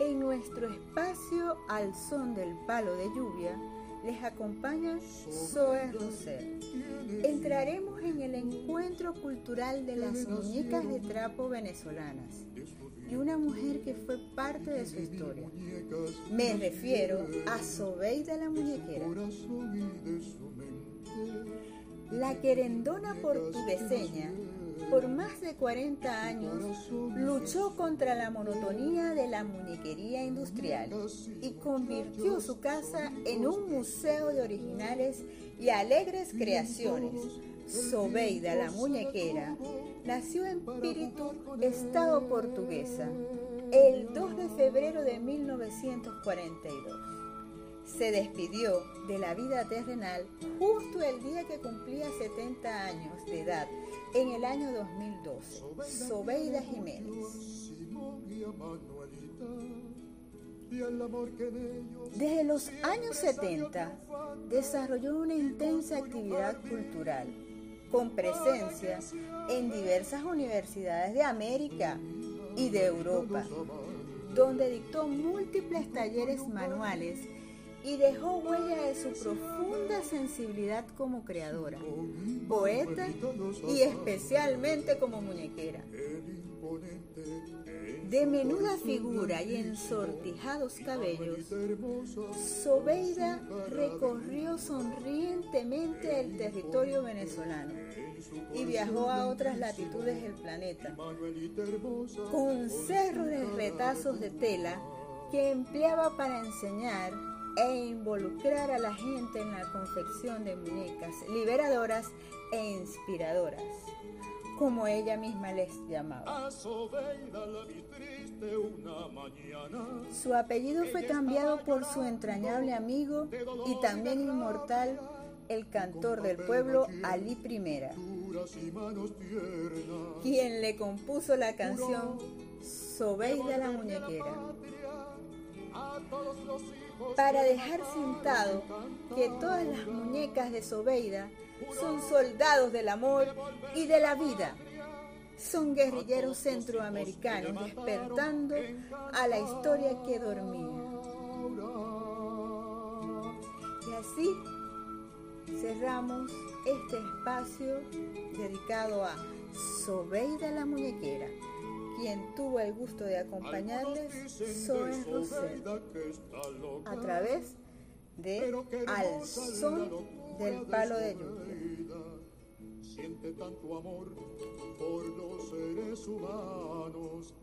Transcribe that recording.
En nuestro espacio al son del palo de lluvia les acompaña Zoe Rosel. Entraremos en el encuentro cultural de las muñecas de trapo venezolanas y una mujer que fue parte de su historia. Me refiero a Sobeida la muñequera. La querendona portugueseña, por más de 40 años, luchó contra la monotonía de la muñequería industrial y convirtió su casa en un museo de originales y alegres creaciones. Sobeida la muñequera nació en Piritu, estado portuguesa, el 2 de febrero de 1942 se despidió de la vida terrenal justo el día que cumplía 70 años de edad, en el año 2012, Sobeida Jiménez. Desde los años 70 desarrolló una intensa actividad cultural, con presencia en diversas universidades de América y de Europa, donde dictó múltiples talleres manuales y dejó huella de su profunda sensibilidad como creadora, poeta y especialmente como muñequera. De menuda figura y ensortijados cabellos, Sobeida recorrió sonrientemente el territorio venezolano y viajó a otras latitudes del planeta, con cerros de retazos de tela que empleaba para enseñar e involucrar a la gente en la confección de muñecas liberadoras e inspiradoras, como ella misma les llamaba. Su apellido fue cambiado por su entrañable amigo y también inmortal, el cantor del pueblo Ali I, quien le compuso la canción Sobeida la muñequera para dejar sentado que todas las muñecas de Sobeida son soldados del amor y de la vida. Son guerrilleros centroamericanos despertando a la historia que dormía. Y así cerramos este espacio dedicado a Sobeida la muñequera quien tuvo el gusto de acompañarles Zoe Russell a través de Al son del palo de lluvia. Siente tanto amor por los seres humanos